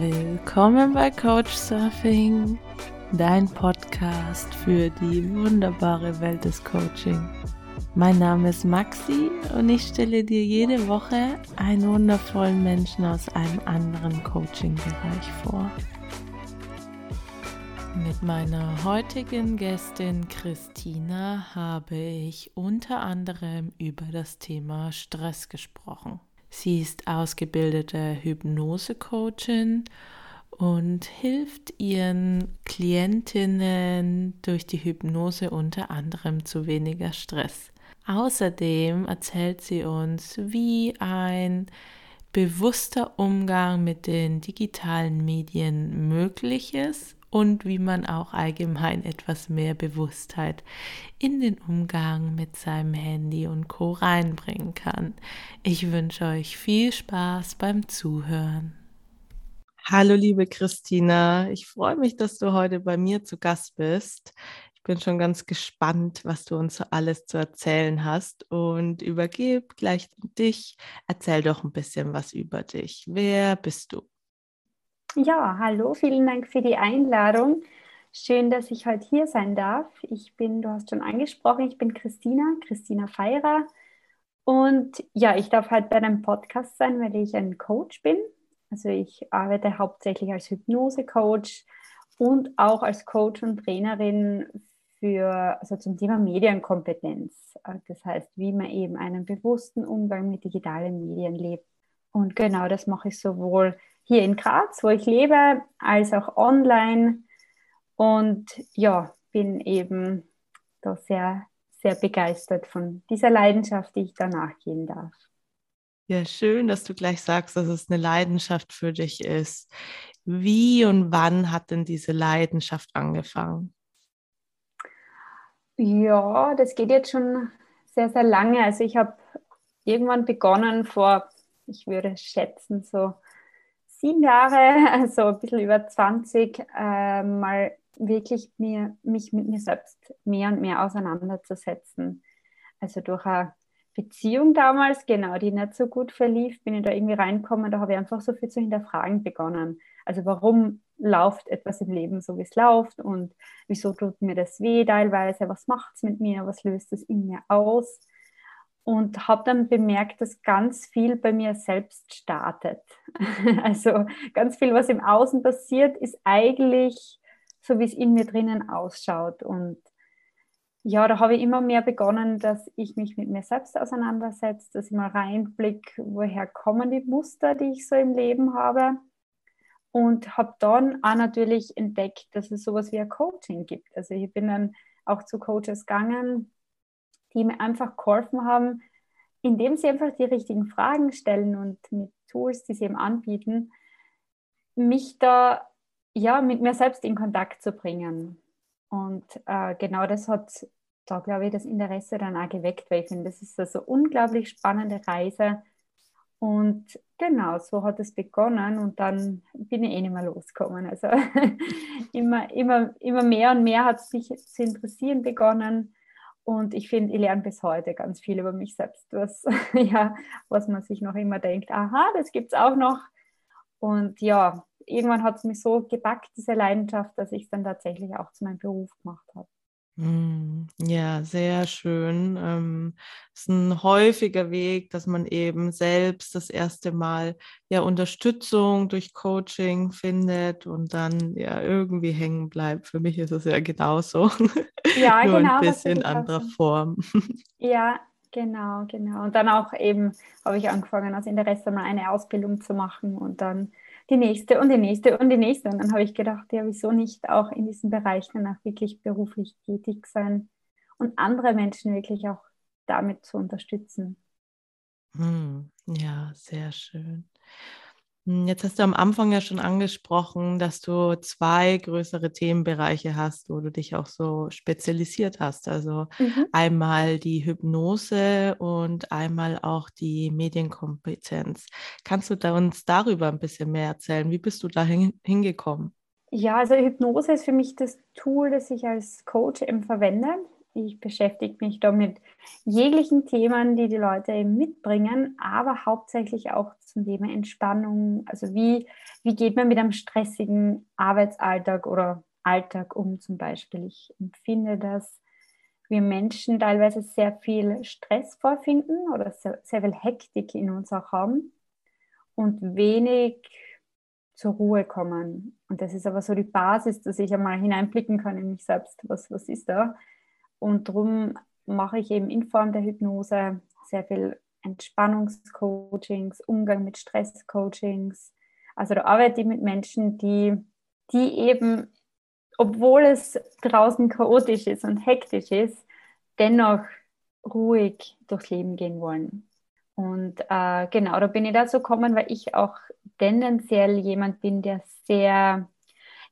Willkommen bei Coach Surfing, dein Podcast für die wunderbare Welt des Coaching. Mein Name ist Maxi und ich stelle dir jede Woche einen wundervollen Menschen aus einem anderen Coaching-Bereich vor. Mit meiner heutigen Gästin Christina habe ich unter anderem über das Thema Stress gesprochen. Sie ist ausgebildete Hypnose-Coachin und hilft ihren Klientinnen durch die Hypnose unter anderem zu weniger Stress. Außerdem erzählt sie uns, wie ein bewusster Umgang mit den digitalen Medien möglich ist und wie man auch allgemein etwas mehr Bewusstheit in den Umgang mit seinem Handy und Co reinbringen kann. Ich wünsche euch viel Spaß beim Zuhören. Hallo liebe Christina, ich freue mich, dass du heute bei mir zu Gast bist. Ich bin schon ganz gespannt, was du uns so alles zu erzählen hast und übergebe gleich dich. Erzähl doch ein bisschen was über dich. Wer bist du? Ja, hallo, vielen Dank für die Einladung. Schön, dass ich heute hier sein darf. Ich bin, du hast schon angesprochen, ich bin Christina, Christina Feirer. Und ja, ich darf halt bei einem Podcast sein, weil ich ein Coach bin. Also ich arbeite hauptsächlich als Hypnose-Coach und auch als Coach und Trainerin für, also zum Thema Medienkompetenz. Das heißt, wie man eben einen bewussten Umgang mit digitalen Medien lebt. Und genau das mache ich sowohl hier in Graz, wo ich lebe, als auch online. Und ja, bin eben da sehr, sehr begeistert von dieser Leidenschaft, die ich danach gehen darf. Ja, schön, dass du gleich sagst, dass es eine Leidenschaft für dich ist. Wie und wann hat denn diese Leidenschaft angefangen? Ja, das geht jetzt schon sehr, sehr lange. Also ich habe irgendwann begonnen vor, ich würde schätzen, so sieben Jahre, also ein bisschen über 20, äh, mal wirklich mir, mich mit mir selbst mehr und mehr auseinanderzusetzen. Also durch eine Beziehung damals, genau, die nicht so gut verlief, bin ich da irgendwie reinkommen, da habe ich einfach so viel zu hinterfragen begonnen. Also warum läuft etwas im Leben so, wie es läuft und wieso tut mir das weh teilweise, was macht es mit mir, was löst es in mir aus? Und habe dann bemerkt, dass ganz viel bei mir selbst startet. Also ganz viel, was im Außen passiert, ist eigentlich so, wie es in mir drinnen ausschaut. Und ja, da habe ich immer mehr begonnen, dass ich mich mit mir selbst auseinandersetze, dass ich mal reinblicke, woher kommen die Muster, die ich so im Leben habe. Und habe dann auch natürlich entdeckt, dass es sowas wie ein Coaching gibt. Also ich bin dann auch zu Coaches gegangen, die mir einfach geholfen haben, indem sie einfach die richtigen Fragen stellen und mit Tools, die sie eben anbieten, mich da ja mit mir selbst in Kontakt zu bringen. Und äh, genau das hat da, glaube ich, das Interesse dann auch geweckt, weil ich finde, das ist eine so unglaublich spannende Reise. Und genau, so hat es begonnen und dann bin ich eh nicht mehr losgekommen. Also immer, immer, immer mehr und mehr hat es mich zu interessieren begonnen. Und ich finde, ich lerne bis heute ganz viel über mich selbst, was, ja, was man sich noch immer denkt, aha, das gibt es auch noch. Und ja, irgendwann hat es mich so gepackt, diese Leidenschaft, dass ich es dann tatsächlich auch zu meinem Beruf gemacht habe. Hm, ja, sehr schön. Ähm, es ist ein häufiger Weg, dass man eben selbst das erste Mal ja Unterstützung durch Coaching findet und dann ja irgendwie hängen bleibt. Für mich ist es ja genauso. Ja, Nur genau. Ein bisschen anderer Form. Ja, genau, genau. Und dann auch eben habe ich angefangen, als Interesse mal eine Ausbildung zu machen und dann die nächste und die nächste und die nächste. Und dann habe ich gedacht, ja, wieso nicht auch in diesem Bereich danach wirklich beruflich tätig sein und andere Menschen wirklich auch damit zu unterstützen. Hm, ja, sehr schön. Hm, jetzt hast du am Anfang ja schon angesprochen, dass du zwei größere Themenbereiche hast, wo du dich auch so spezialisiert hast. Also mhm. einmal die Hypnose und einmal auch die Medienkompetenz. Kannst du da uns darüber ein bisschen mehr erzählen? Wie bist du da hingekommen? Ja, also Hypnose ist für mich das Tool, das ich als Coach eben verwende. Ich beschäftige mich da mit jeglichen Themen, die die Leute eben mitbringen, aber hauptsächlich auch zum Thema Entspannung. Also wie, wie geht man mit einem stressigen Arbeitsalltag oder Alltag um zum Beispiel? Ich empfinde, dass wir Menschen teilweise sehr viel Stress vorfinden oder sehr, sehr viel Hektik in uns auch haben und wenig zur Ruhe kommen. Und das ist aber so die Basis, dass ich einmal hineinblicken kann in mich selbst, was, was ist da. Und darum mache ich eben in Form der Hypnose sehr viel Entspannungscoachings, Umgang mit Stresscoachings. Also da arbeite ich mit Menschen, die, die eben, obwohl es draußen chaotisch ist und hektisch ist, dennoch ruhig durchs Leben gehen wollen. Und äh, genau, da bin ich dazu gekommen, weil ich auch tendenziell jemand bin, der sehr,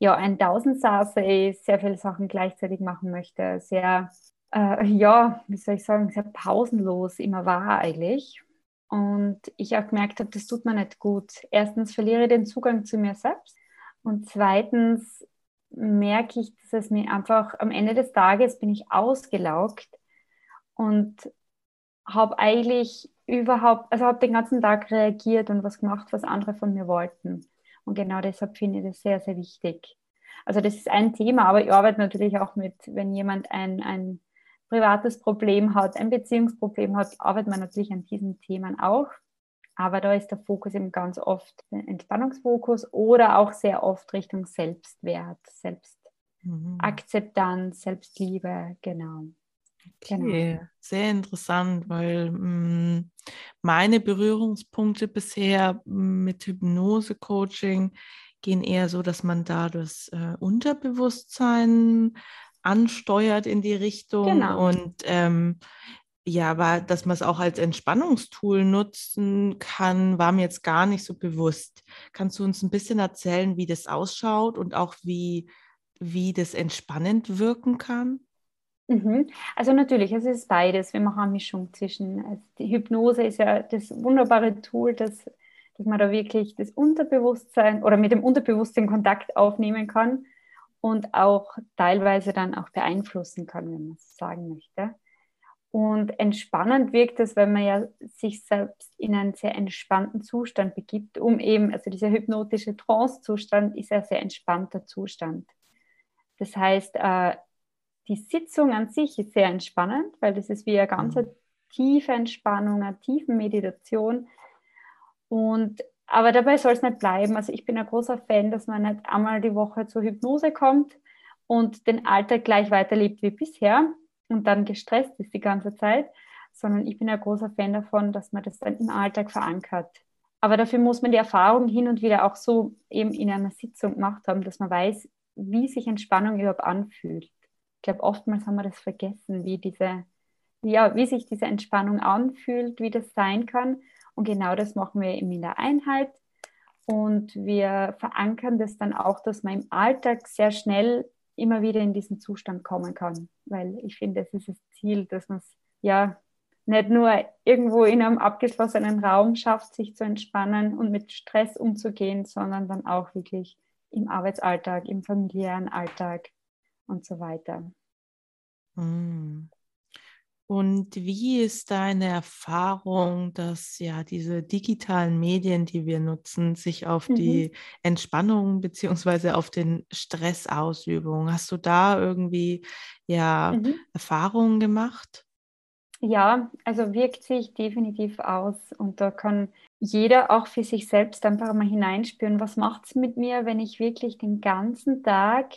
ja, ein Tausendsasser ist, sehr viele Sachen gleichzeitig machen möchte, sehr, äh, ja, wie soll ich sagen, sehr pausenlos immer war eigentlich. Und ich auch gemerkt habe, das tut mir nicht gut. Erstens verliere ich den Zugang zu mir selbst und zweitens merke ich, dass es mir einfach am Ende des Tages bin ich ausgelaugt und habe eigentlich überhaupt, also habe den ganzen Tag reagiert und was gemacht, was andere von mir wollten. Und genau deshalb finde ich das sehr, sehr wichtig. Also das ist ein Thema, aber ich arbeite natürlich auch mit, wenn jemand ein, ein privates Problem hat, ein Beziehungsproblem hat, arbeitet man natürlich an diesen Themen auch. Aber da ist der Fokus eben ganz oft Entspannungsfokus oder auch sehr oft Richtung Selbstwert, Selbstakzeptanz, mhm. Selbstliebe, genau. Genau. Okay, genau. sehr interessant, weil mh, mm, meine Berührungspunkte bisher mit Hypnose-Coaching gehen eher so, dass man da das äh, Unterbewusstsein ansteuert in die Richtung genau. und ähm, ja, aber dass man es auch als Entspannungstool nutzen kann, war mir jetzt gar nicht so bewusst. Kannst du uns ein bisschen erzählen, wie das ausschaut und auch wie, wie das entspannend wirken kann? Mhm. Also natürlich, es ist beides. Wir machen eine Mischung zwischen, also die Hypnose ist ja das wunderbare Tool, dass, dass man da wirklich das Unterbewusstsein oder mit dem Unterbewusstsein Kontakt aufnehmen kann und auch teilweise dann auch beeinflussen kann, wenn man es sagen möchte. Und entspannend wirkt es, wenn man ja sich selbst in einen sehr entspannten Zustand begibt, um eben, also dieser hypnotische Trance-Zustand ist ja sehr entspannter Zustand. Das heißt, äh, die Sitzung an sich ist sehr entspannend, weil das ist wie eine ganz mhm. tiefe Entspannung, eine tiefe Meditation. Und, aber dabei soll es nicht bleiben. Also ich bin ein großer Fan, dass man nicht einmal die Woche zur Hypnose kommt und den Alltag gleich weiterlebt wie bisher und dann gestresst ist die ganze Zeit, sondern ich bin ein großer Fan davon, dass man das dann im Alltag verankert. Aber dafür muss man die Erfahrung hin und wieder auch so eben in einer Sitzung gemacht haben, dass man weiß, wie sich Entspannung überhaupt anfühlt ich glaube, oftmals haben wir das vergessen, wie diese, ja, wie sich diese Entspannung anfühlt, wie das sein kann. Und genau das machen wir eben in der Einheit. Und wir verankern das dann auch, dass man im Alltag sehr schnell immer wieder in diesen Zustand kommen kann. Weil ich finde, das ist das Ziel, dass man es ja nicht nur irgendwo in einem abgeschlossenen Raum schafft, sich zu entspannen und mit Stress umzugehen, sondern dann auch wirklich im Arbeitsalltag, im familiären Alltag und so weiter. Hm. Und wie ist deine Erfahrung, dass ja diese digitalen Medien, die wir nutzen, sich auf mhm. die Entspannung beziehungsweise auf den Stressausübung? Hast du da irgendwie ja mhm. Erfahrungen gemacht? Ja, also wirkt sich definitiv aus und da kann jeder auch für sich selbst einfach mal hineinspüren, was macht es mit mir, wenn ich wirklich den ganzen Tag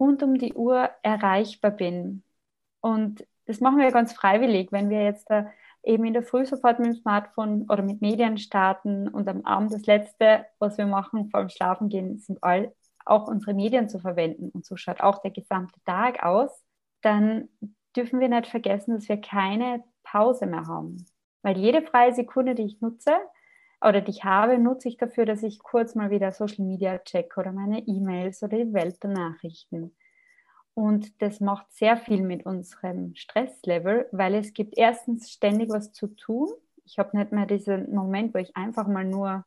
rund um die Uhr erreichbar bin. Und das machen wir ganz freiwillig, wenn wir jetzt da eben in der Früh sofort mit dem Smartphone oder mit Medien starten und am Abend das Letzte, was wir machen vor dem Schlafengehen, sind all, auch unsere Medien zu verwenden. Und so schaut auch der gesamte Tag aus. Dann dürfen wir nicht vergessen, dass wir keine Pause mehr haben. Weil jede freie Sekunde, die ich nutze, oder die ich habe, nutze ich dafür, dass ich kurz mal wieder Social Media check oder meine E-Mails oder die Welt der Nachrichten. Und das macht sehr viel mit unserem Stresslevel, weil es gibt erstens ständig was zu tun. Ich habe nicht mehr diesen Moment, wo ich einfach mal nur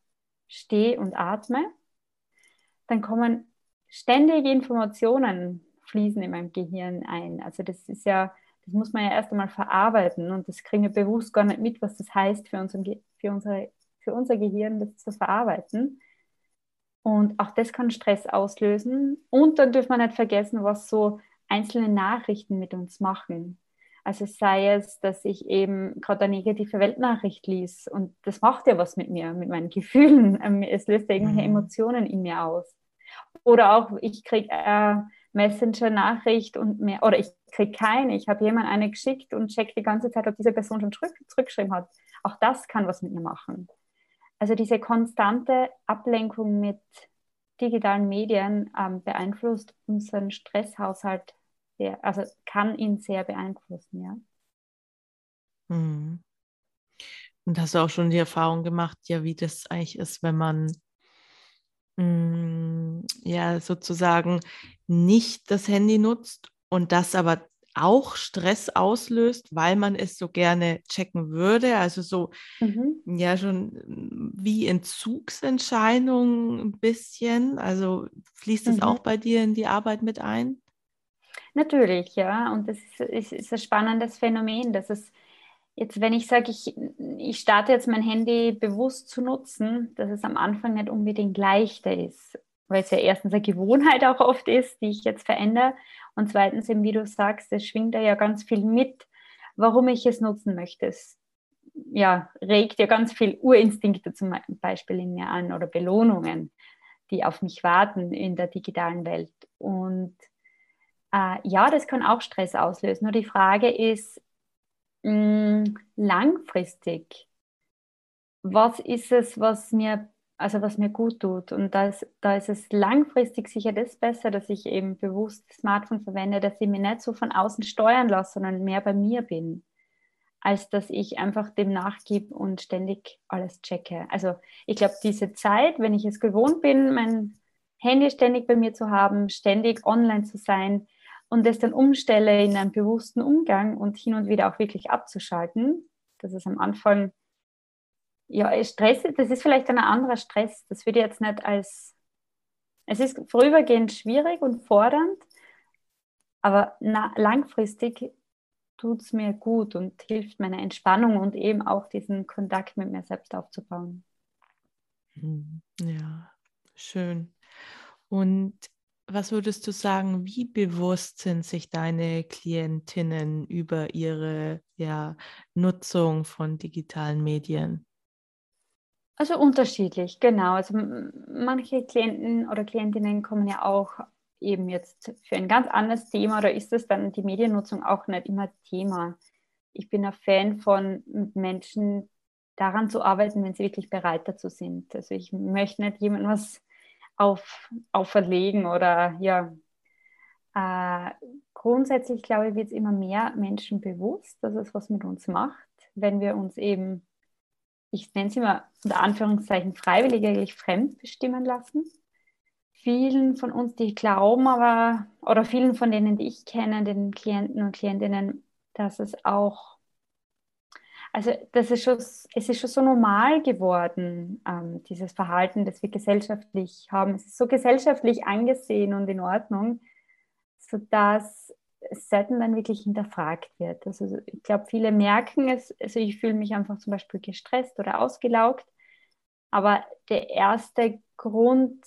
stehe und atme. Dann kommen ständige Informationen fließen in meinem Gehirn ein. Also das ist ja das muss man ja erst einmal verarbeiten und das kriegen wir bewusst gar nicht mit, was das heißt für, unseren, für, unsere, für unser Gehirn, das zu verarbeiten. Und auch das kann Stress auslösen. Und dann dürfen wir nicht vergessen, was so einzelne Nachrichten mit uns machen. Also sei es, dass ich eben gerade eine negative Weltnachricht liess und das macht ja was mit mir, mit meinen Gefühlen. Ähm, es löst ja irgendwelche mhm. Emotionen in mir aus. Oder auch, ich kriege eine Messenger-Nachricht und mehr, oder ich kriege keine. Ich habe jemand eine geschickt und check die ganze Zeit, ob diese Person schon zurück, zurückgeschrieben hat. Auch das kann was mit mir machen. Also diese konstante Ablenkung mit digitalen Medien ähm, beeinflusst unseren Stresshaushalt sehr, also kann ihn sehr beeinflussen, ja. Hm. Und hast du auch schon die Erfahrung gemacht, ja, wie das eigentlich ist, wenn man mh, hm, ja sozusagen nicht das Handy nutzt und das aber auch Stress auslöst, weil man es so gerne checken würde. Also so mhm. ja schon wie Entzugsentscheidung ein bisschen. Also fließt es mhm. auch bei dir in die Arbeit mit ein? Natürlich, ja. Und das ist, ist, ist ein spannendes Phänomen, dass es jetzt, wenn ich sage, ich, ich starte jetzt mein Handy bewusst zu nutzen, dass es am Anfang nicht unbedingt leichter ist, weil es ja erstens eine Gewohnheit auch oft ist, die ich jetzt verändere. Und zweitens, eben, wie du sagst, es schwingt da ja ganz viel mit, warum ich es nutzen möchte. Es ja, regt ja ganz viel Urinstinkte zum Beispiel in mir an oder Belohnungen, die auf mich warten in der digitalen Welt. Und äh, ja, das kann auch Stress auslösen. Nur die Frage ist mh, mm, langfristig, was ist es, was mir, also was mir gut tut? Und da ist, da ist es langfristig sicher das besser, dass ich eben bewusst das Smartphone verwende, dass ich mich nicht so von außen steuern lasse, sondern mehr bei mir bin als dass ich einfach dem nachgebe und ständig alles checke. Also ich glaube, diese Zeit, wenn ich es gewohnt bin, mein Handy ständig bei mir zu haben, ständig online zu sein, und das dann umstelle in einen bewussten Umgang und hin und wieder auch wirklich abzuschalten, das ist am Anfang, ja, Stress, das ist vielleicht ein anderer Stress. Das würde jetzt nicht als, es ist vorübergehend schwierig und fordernd, aber na, langfristig tut es mir gut und hilft meiner Entspannung und eben auch diesen Kontakt mit mir selbst aufzubauen. Hm, ja, schön. Und was würdest du sagen, wie bewusst sind sich deine Klientinnen über ihre ja, Nutzung von digitalen Medien? Also unterschiedlich, genau. Also manche Klienten oder Klientinnen kommen ja auch eben jetzt für ein ganz anderes Thema oder ist es dann die Mediennutzung auch nicht immer Thema. Ich bin ein Fan von Menschen daran zu arbeiten, wenn sie wirklich bereit dazu sind. Also ich möchte nicht jemandem was auf, auferlegen oder ja. Äh, grundsätzlich, glaube ich, wird es immer mehr Menschen bewusst, dass es was mit uns macht, wenn wir uns eben, ich nenne es immer unter Anführungszeichen freiwillig eigentlich fremd bestimmen lassen. Vielen von uns, die glauben aber, oder vielen von denen, die ich kenne, den Klienten und Klientinnen, dass es auch also das ist schon, es ist schon so normal geworden, ähm, dieses Verhalten, das wir gesellschaftlich haben. Es ist so gesellschaftlich angesehen und in Ordnung, sodass es selten dann wirklich hinterfragt wird. Also ich glaube, viele merken es, also ich fühle mich einfach zum Beispiel gestresst oder ausgelaugt, aber der erste Grund,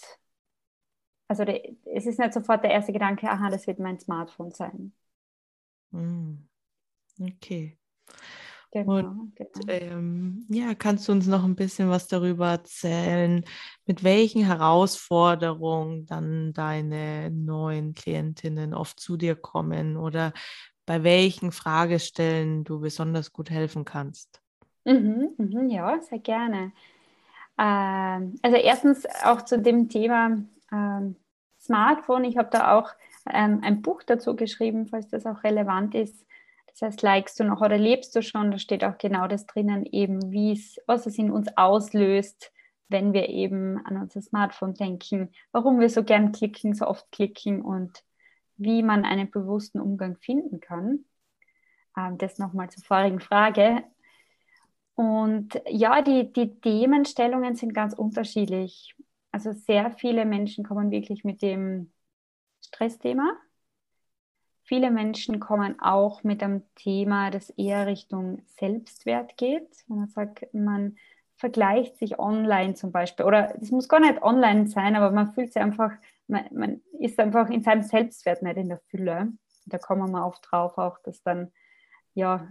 also es ist nicht sofort der erste Gedanke, aha, das wird mein Smartphone sein. Hm. Okay. Genau, und genau. Ähm, ja, kannst du uns noch ein bisschen was darüber erzählen, mit welchen Herausforderungen dann deine neuen Klientinnen oft zu dir kommen oder bei welchen Fragestellen du besonders gut helfen kannst? Mhm, mhm, ja, sehr gerne. Ähm, also erstens auch zu dem Thema ähm, Smartphone. Ich habe da auch ähm, ein Buch dazu geschrieben, falls das auch relevant ist das heißt, likest du noch oder lebst du schon? Da steht auch genau das drinnen, eben wie es, was es in uns auslöst, wenn wir eben an unser Smartphone denken, warum wir so gern klicken, so oft klicken und wie man einen bewussten Umgang finden kann. Ähm, das nochmal zur vorigen Frage. Und ja, die, die Themenstellungen sind ganz unterschiedlich. Also sehr viele Menschen kommen wirklich mit dem Stressthema viele Menschen kommen auch mit einem Thema, das eher Richtung Selbstwert geht. Wenn man sagt, man vergleicht sich online zum Beispiel. Oder es muss gar nicht online sein, aber man fühlt sich einfach, man, man ist einfach in seinem Selbstwert nicht in der Fülle. Da kommen wir oft drauf, auch dass dann ja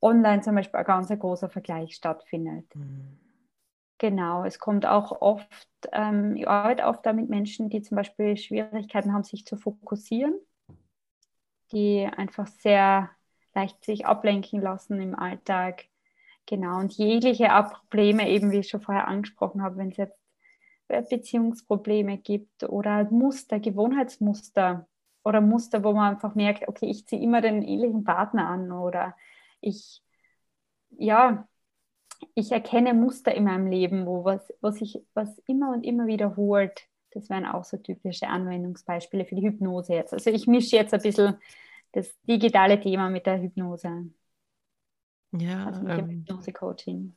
online zum Beispiel ein ganz großer Vergleich stattfindet. Mhm. Genau, es kommt auch oft, ähm, ich arbeite oft da mit Menschen, die zum Beispiel Schwierigkeiten haben, sich zu fokussieren, die einfach sehr leicht sich ablenken lassen im Alltag. Genau, und jegliche Probleme, eben wie ich schon vorher angesprochen habe, wenn es jetzt Beziehungsprobleme gibt oder Muster, Gewohnheitsmuster oder Muster, wo man einfach merkt, okay, ich ziehe immer den ähnlichen Partner an oder ich, ja, ich erkenne Muster in meinem Leben, wo was, was sich was immer und immer wiederholt. Das wären auch so typische Anwendungsbeispiele für die Hypnose jetzt. Also ich mische jetzt ein bisschen das digitale Thema mit der Hypnose. Ja, also mit dem ähm, Hypnose-Coaching.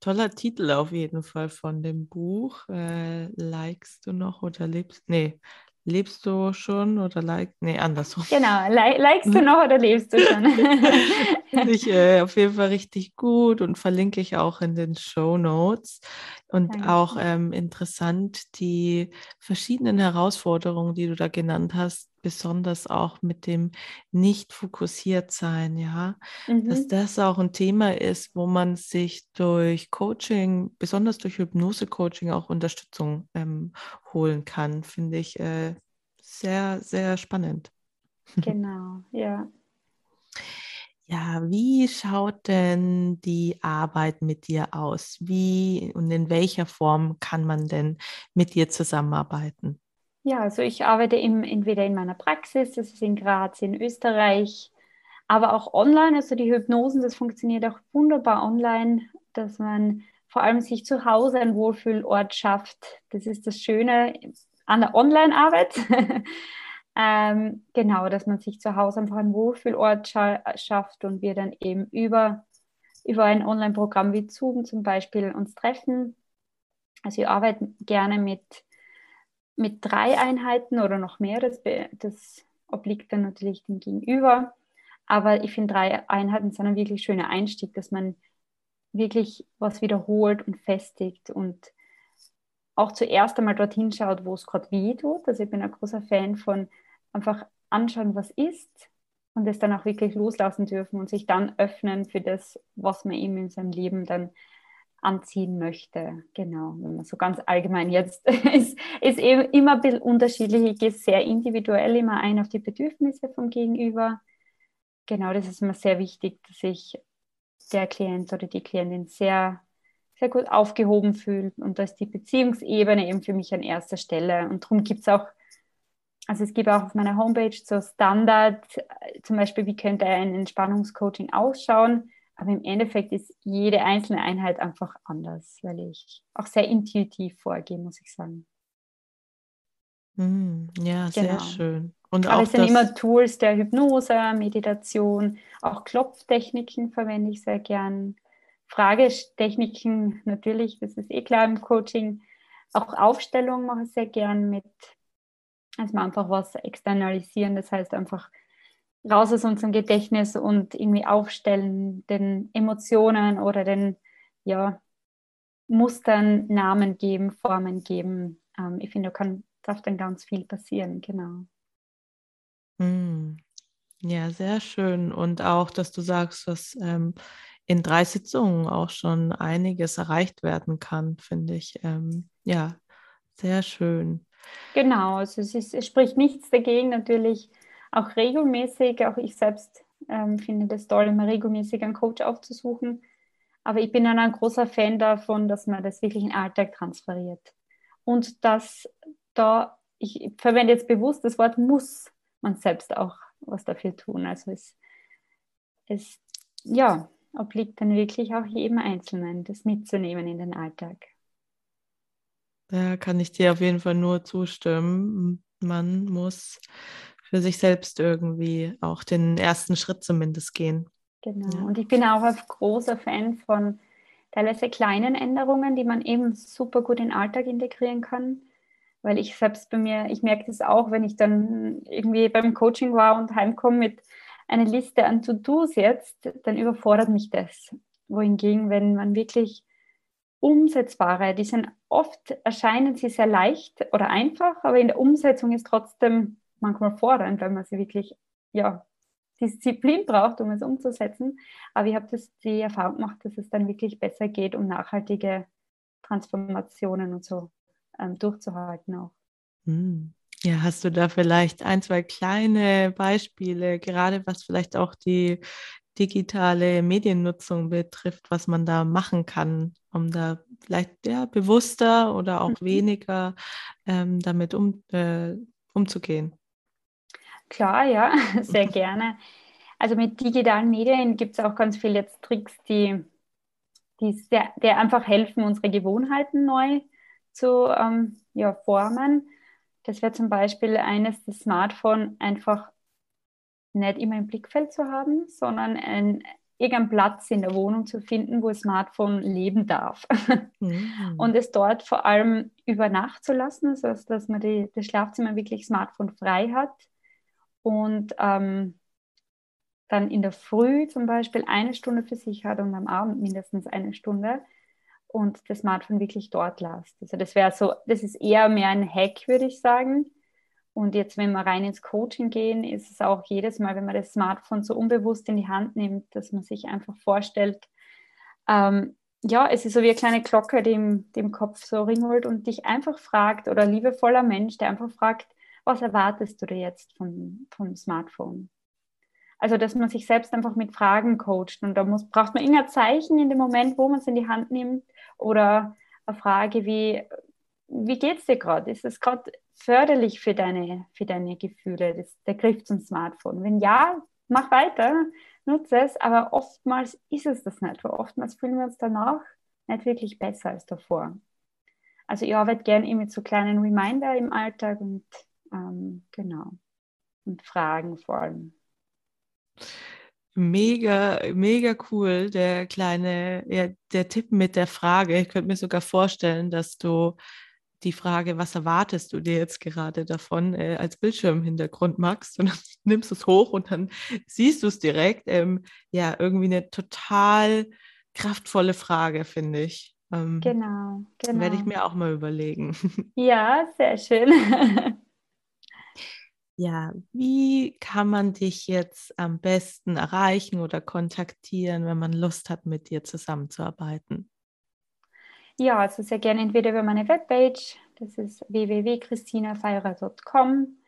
Toller Titel auf jeden Fall von dem Buch. Äh, likest du noch oder lebst? Nee, Lebst du schon oder like? Nee, andersrum. Genau, like, likest du noch oder lebst du schon? Finde ich äh, auf jeden Fall richtig gut und verlinke ich auch in den Show Notes. Und Danke. auch ähm, interessant die verschiedenen Herausforderungen, die du da genannt hast, besonders auch mit dem nicht fokussiert sein, ja, mhm. dass das auch ein Thema ist, wo man sich durch Coaching, besonders durch Hypnose-Coaching auch Unterstützung ähm, holen kann, finde ich äh, sehr, sehr spannend. Genau, ja. Ja, wie schaut denn die Arbeit mit dir aus? Wie und in welcher Form kann man denn mit dir zusammenarbeiten? Ja, also ich arbeite im, entweder in meiner Praxis, das ist in Graz in Österreich, aber auch online. Also die Hypnosen, das funktioniert auch wunderbar online, dass man vor allem sich zu Hause einen Wohlfühlort schafft. Das ist das Schöne an der Online-Arbeit. ähm, genau, dass man sich zu Hause einfach einen Wohlfühlort scha schafft und wir dann eben über, über ein Online-Programm wie Zoom zum Beispiel uns treffen. Also ich arbeite gerne mit mit drei Einheiten oder noch mehr, das, das obliegt dann natürlich dem Gegenüber. Aber ich finde, drei Einheiten sind ein wirklich schöner Einstieg, dass man wirklich was wiederholt und festigt und auch zuerst einmal dorthin schaut, wo es gerade weh tut. Also ich bin ein großer Fan von einfach anschauen, was ist und es dann auch wirklich loslassen dürfen und sich dann öffnen für das, was man eben in seinem Leben dann anziehen möchte. Genau, wenn man so ganz allgemein jetzt ist, ist eben immer ein bisschen unterschiedlich. Ich gehe sehr individuell immer ein auf die Bedürfnisse vom Gegenüber. Genau, das ist mir sehr wichtig, dass sich der Klient oder die Klientin sehr, sehr gut aufgehoben fühlt und da ist die Beziehungsebene eben für mich an erster Stelle. Und darum gibt es auch, also es gibt auch auf meiner Homepage so Standard, zum Beispiel, wie könnte ein Entspannungscoaching ausschauen aber im Endeffekt ist jede einzelne Einheit einfach anders, weil ich auch sehr intuitiv vorgehe, muss ich sagen. Mm, ja, genau. sehr schön. Und Aber es sind immer Tools der Hypnose, Meditation, auch Klopftechniken verwende ich sehr gern. Fragetechniken natürlich, das ist eh klar im Coaching. Auch Aufstellungen mache ich sehr gern mit, also man einfach was externalisieren, das heißt einfach raus aus unserem Gedächtnis und irgendwie aufstellen, den Emotionen oder den ja, Mustern Namen geben, Formen geben. Ähm, ich finde, da kann, darf dann ganz viel passieren, genau. Mm. Ja, sehr schön. Und auch, dass du sagst, dass ähm, in drei Sitzungen auch schon einiges erreicht werden kann, finde ich. Ähm, ja, sehr schön. Genau, also es, ist, es spricht nichts dagegen, natürlich auch regelmäßig, auch ich selbst ähm, finde das toll, immer regelmäßig einen Coach aufzusuchen. Aber ich bin dann ein großer Fan davon, dass man das wirklich in den Alltag transferiert. Und dass da, ich verwende jetzt bewusst das Wort muss man selbst auch was dafür tun. Also es, es ja, obliegt dann wirklich auch jedem Einzelnen, das mitzunehmen in den Alltag. Da kann ich dir auf jeden Fall nur zustimmen. Man muss für sich selbst irgendwie auch den ersten Schritt zumindest gehen. Genau. Ja. Und ich bin auch ein großer Fan von teilweise kleinen Änderungen, die man eben super gut in den Alltag integrieren kann. Weil ich selbst bei mir, ich merke das auch, wenn ich dann irgendwie beim Coaching war und heimkomme mit einer Liste an To-Dos jetzt, dann überfordert mich das. Wohingegen, wenn man wirklich umsetzbare, die sind oft erscheinen sie sehr leicht oder einfach, aber in der Umsetzung ist trotzdem manchmal fordernd, weil man sie wirklich ja Disziplin braucht, um es umzusetzen. Aber ich habe das die Erfahrung gemacht, dass es dann wirklich besser geht, um nachhaltige Transformationen und so ähm, durchzuhalten auch. Hm. Ja, hast du da vielleicht ein, zwei kleine Beispiele, gerade was vielleicht auch die digitale Mediennutzung betrifft, was man da machen kann, um da vielleicht ja, bewusster oder auch mhm. weniger ähm, damit um, äh, umzugehen? Klar, ja, sehr gerne. Also mit digitalen Medien gibt es auch ganz viele jetzt Tricks, die, die sehr, die einfach helfen, unsere Gewohnheiten neu zu ähm, ja, formen. Das wäre zum Beispiel eines, das Smartphone einfach nicht immer im Blickfeld zu haben, sondern ein, irgendeinen Platz in der Wohnung zu finden, wo das Smartphone leben darf. Mhm. Und es dort vor allem über Nacht zu lassen, also dass man die, das Schlafzimmer wirklich Smartphone frei hat und ähm, dann in der Früh zum Beispiel eine Stunde für sich hat und am Abend mindestens eine Stunde und das Smartphone wirklich dort lasst. Also das wäre so, das ist eher mehr ein Hack, würde ich sagen. Und jetzt, wenn wir rein ins Coaching gehen, ist es auch jedes Mal, wenn man das Smartphone so unbewusst in die Hand nimmt, dass man sich einfach vorstellt, ähm, ja, es ist so wie eine kleine Glocke, die im, die im Kopf so ringelt und dich einfach fragt, oder liebevoller Mensch, der einfach fragt, was erwartest du dir jetzt vom, vom Smartphone? Also, dass man sich selbst einfach mit Fragen coacht und da muss, braucht man irgendein Zeichen in dem Moment, wo man es in die Hand nimmt oder eine Frage wie, wie geht es dir gerade? Ist es gerade förderlich für deine, für deine Gefühle, das, der Griff zum Smartphone? Wenn ja, mach weiter, nutze es, aber oftmals ist es das nicht, weil oftmals fühlen wir uns danach nicht wirklich besser als davor. Also ich arbeite gerne mit so kleinen Reminder im Alltag und ähm, genau. Und Fragen vor allem. Mega, mega cool, der kleine, ja, der Tipp mit der Frage. Ich könnte mir sogar vorstellen, dass du die Frage, was erwartest du dir jetzt gerade davon, äh, als Bildschirmhintergrund magst und dann nimmst du es hoch und dann siehst du es direkt. Ähm, ja, irgendwie eine total kraftvolle Frage, finde ich. Ähm, genau, genau. Werde ich mir auch mal überlegen. Ja, sehr schön. Ja, wie kann man dich jetzt am besten erreichen oder kontaktieren, wenn man Lust hat, mit dir zusammenzuarbeiten? Ja, also sehr gerne entweder über meine Webpage, das ist www.christinafeirer.com,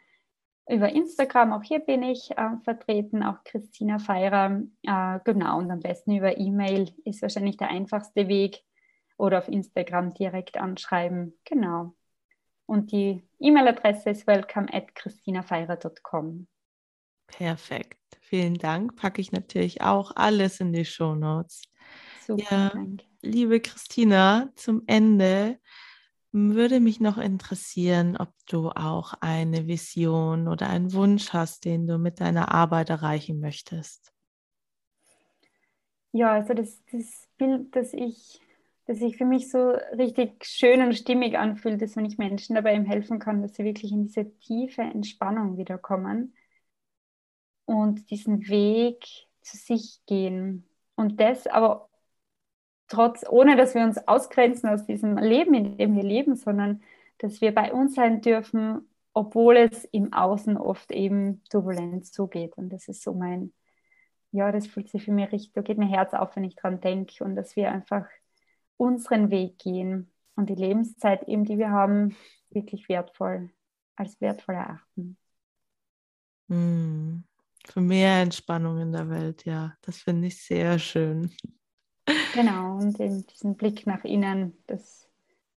über Instagram, auch hier bin ich äh, vertreten, auch Christina Feirer, äh, genau, und am besten über E-Mail ist wahrscheinlich der einfachste Weg oder auf Instagram direkt anschreiben, genau. Und die E-Mail-Adresse ist welcome at christinafeirer.com. Perfekt. Vielen Dank. Packe ich natürlich auch alles in die Show Notes. Super, ja, danke. Liebe Christina, zum Ende würde mich noch interessieren, ob du auch eine Vision oder einen Wunsch hast, den du mit deiner Arbeit erreichen möchtest. Ja, also das, das Bild, das ich das sich für mich so richtig schön und stimmig anfühlt, ist, wenn ich Menschen dabei helfen kann, dass sie wirklich in diese tiefe Entspannung wiederkommen und diesen Weg zu sich gehen. Und das aber trotz, ohne dass wir uns ausgrenzen aus diesem Leben, in dem wir leben, sondern dass wir bei uns sein dürfen, obwohl es im Außen oft eben turbulent zugeht. Und das ist so mein, ja, das fühlt sich für mich richtig, da geht mein Herz auf, wenn ich dran denke und dass wir einfach unseren Weg gehen und die Lebenszeit eben, die wir haben, wirklich wertvoll, als wertvoll erachten. Mm, für mehr Entspannung in der Welt, ja, das finde ich sehr schön. Genau, und diesen Blick nach innen, das,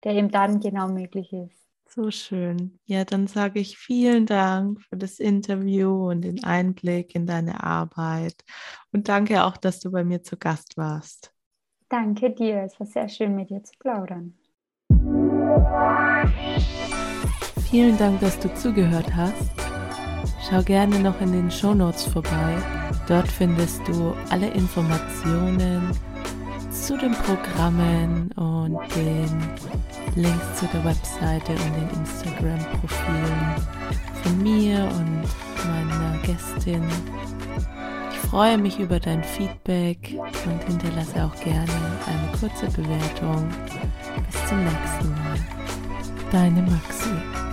der eben dann genau möglich ist. So schön. Ja, dann sage ich vielen Dank für das Interview und den Einblick in deine Arbeit. Und danke auch, dass du bei mir zu Gast warst. Danke dir, es war sehr schön mit dir zu plaudern. Vielen Dank, dass du zugehört hast. Schau gerne noch in den Show Notes vorbei. Dort findest du alle Informationen zu den Programmen und den Links zu der Webseite und den Instagram-Profilen von mir und meiner Gästin. Ich freue mich über dein Feedback und hinterlasse auch gerne eine kurze Bewertung. Bis zum nächsten Mal. Deine Maxi.